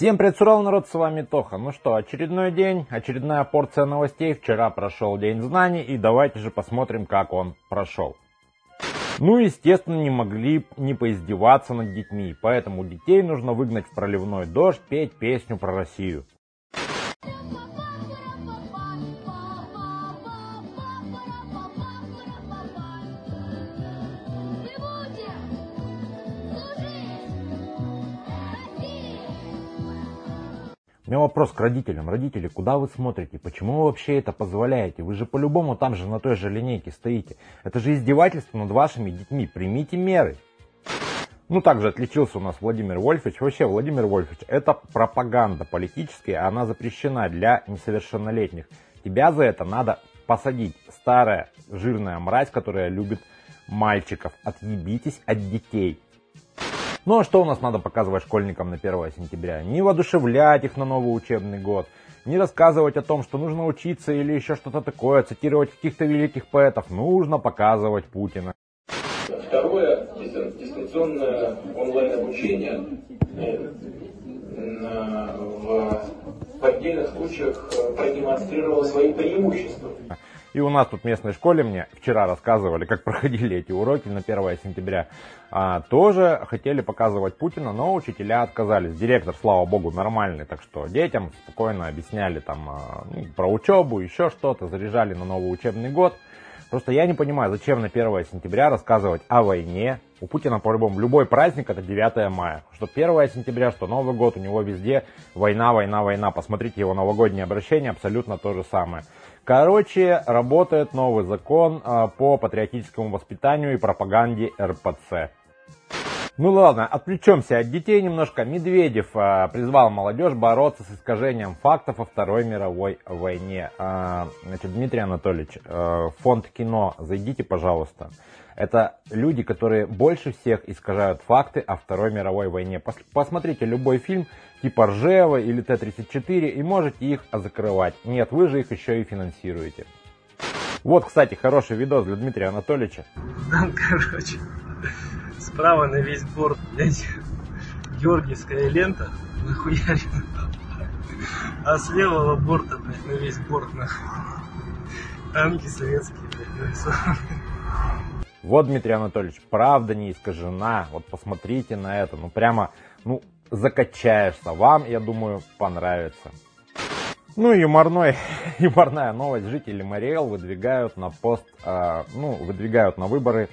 Всем привет, сурал народ, с вами Тоха. Ну что, очередной день, очередная порция новостей. Вчера прошел День знаний, и давайте же посмотрим, как он прошел. Ну, естественно, не могли не поиздеваться над детьми, поэтому детей нужно выгнать в проливной дождь, петь песню про Россию. У меня вопрос к родителям. Родители, куда вы смотрите? Почему вы вообще это позволяете? Вы же по-любому там же на той же линейке стоите. Это же издевательство над вашими детьми. Примите меры. Ну, также отличился у нас Владимир Вольфович. Вообще, Владимир Вольфович, это пропаганда политическая, она запрещена для несовершеннолетних. Тебя за это надо посадить. Старая жирная мразь, которая любит мальчиков. Отъебитесь от детей. Ну а что у нас надо показывать школьникам на 1 сентября? Не воодушевлять их на новый учебный год, не рассказывать о том, что нужно учиться или еще что-то такое, цитировать каких-то великих поэтов. Нужно показывать Путина. Второе, дистанционное онлайн-обучение в отдельных случаях продемонстрировало свои преимущества. И у нас тут в местной школе мне вчера рассказывали, как проходили эти уроки на 1 сентября. А, тоже хотели показывать Путина, но учителя отказались. Директор, слава богу, нормальный, так что детям спокойно объясняли там а, ну, про учебу, еще что-то, заряжали на новый учебный год. Просто я не понимаю, зачем на 1 сентября рассказывать о войне. У Путина, по-любому, любой праздник это 9 мая. Что 1 сентября, что Новый год, у него везде война, война, война. Посмотрите его новогоднее обращение, абсолютно то же самое. Короче, работает новый закон а, по патриотическому воспитанию и пропаганде РПЦ. Ну ладно, отвлечемся от детей немножко. Медведев а, призвал молодежь бороться с искажением фактов о Второй мировой войне. А, значит, Дмитрий Анатольевич, а, фонд кино, зайдите, пожалуйста. Это люди, которые больше всех искажают факты о Второй мировой войне. Пос посмотрите любой фильм типа Ржева или Т-34 и можете их закрывать. Нет, вы же их еще и финансируете. Вот, кстати, хороший видос для Дмитрия Анатольевича. Там, короче, справа на весь борт, блядь, георгиевская лента нахуярена. А с левого борта, блядь, на весь борт, нахуй. Танки советские, блядь, Вот, Дмитрий Анатольевич, правда не искажена. Вот посмотрите на это. Ну, прямо, ну, закачаешься. Вам, я думаю, понравится. Ну юморной, юморная новость. Жители Мариэл выдвигают на пост, э, ну, выдвигают на выборы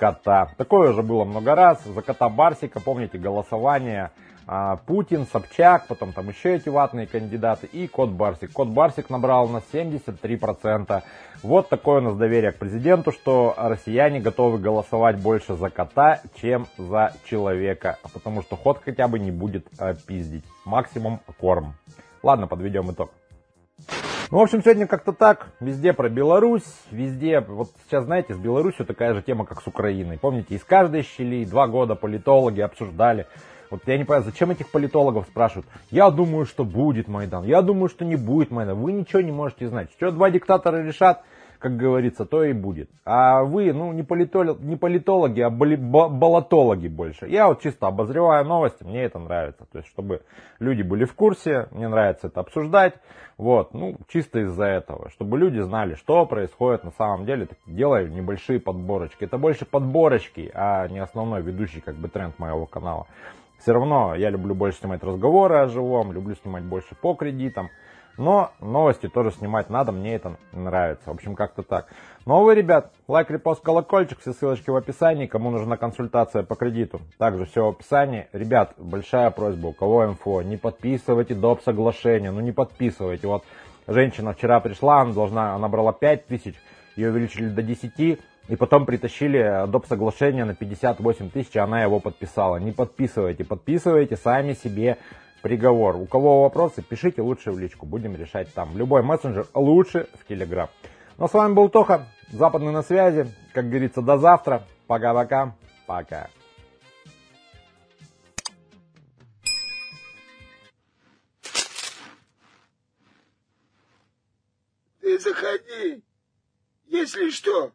кота. Такое уже было много раз. За кота Барсика, помните, голосование а, Путин, Собчак, потом там еще эти ватные кандидаты и кот Барсик. Кот Барсик набрал у нас 73%. Вот такое у нас доверие к президенту, что россияне готовы голосовать больше за кота, чем за человека. Потому что ход хотя бы не будет а, пиздить. Максимум корм. Ладно, подведем итог. Ну, в общем, сегодня как-то так. Везде про Беларусь, везде. Вот сейчас, знаете, с Беларусью такая же тема, как с Украиной. Помните, из каждой щели два года политологи обсуждали. Вот я не понимаю, зачем этих политологов спрашивают? Я думаю, что будет Майдан. Я думаю, что не будет Майдан. Вы ничего не можете знать. Что два диктатора решат, как говорится, то и будет. А вы, ну, не, политологи, не политологи, а боли, болотологи больше. Я вот чисто обозреваю новости, мне это нравится. То есть, чтобы люди были в курсе, мне нравится это обсуждать. Вот, ну, чисто из-за этого. Чтобы люди знали, что происходит на самом деле. Делаю небольшие подборочки. Это больше подборочки, а не основной ведущий, как бы, тренд моего канала. Все равно я люблю больше снимать разговоры о живом, люблю снимать больше по кредитам. Но новости тоже снимать надо, мне это нравится. В общем, как-то так. Новые ребят, лайк, репост, колокольчик, все ссылочки в описании. Кому нужна консультация по кредиту, также все в описании. Ребят, большая просьба, у кого инфо, не подписывайте доп. соглашения, ну не подписывайте. Вот женщина вчера пришла, она должна, она брала 5 тысяч, ее увеличили до 10, и потом притащили доп. соглашение на 58 тысяч, она его подписала. Не подписывайте, подписывайте сами себе приговор. У кого вопросы, пишите лучше в личку, будем решать там. Любой мессенджер лучше в Телеграм. Ну, с вами был Тоха, Западный на связи. Как говорится, до завтра. Пока-пока. Пока. Ты заходи, если что.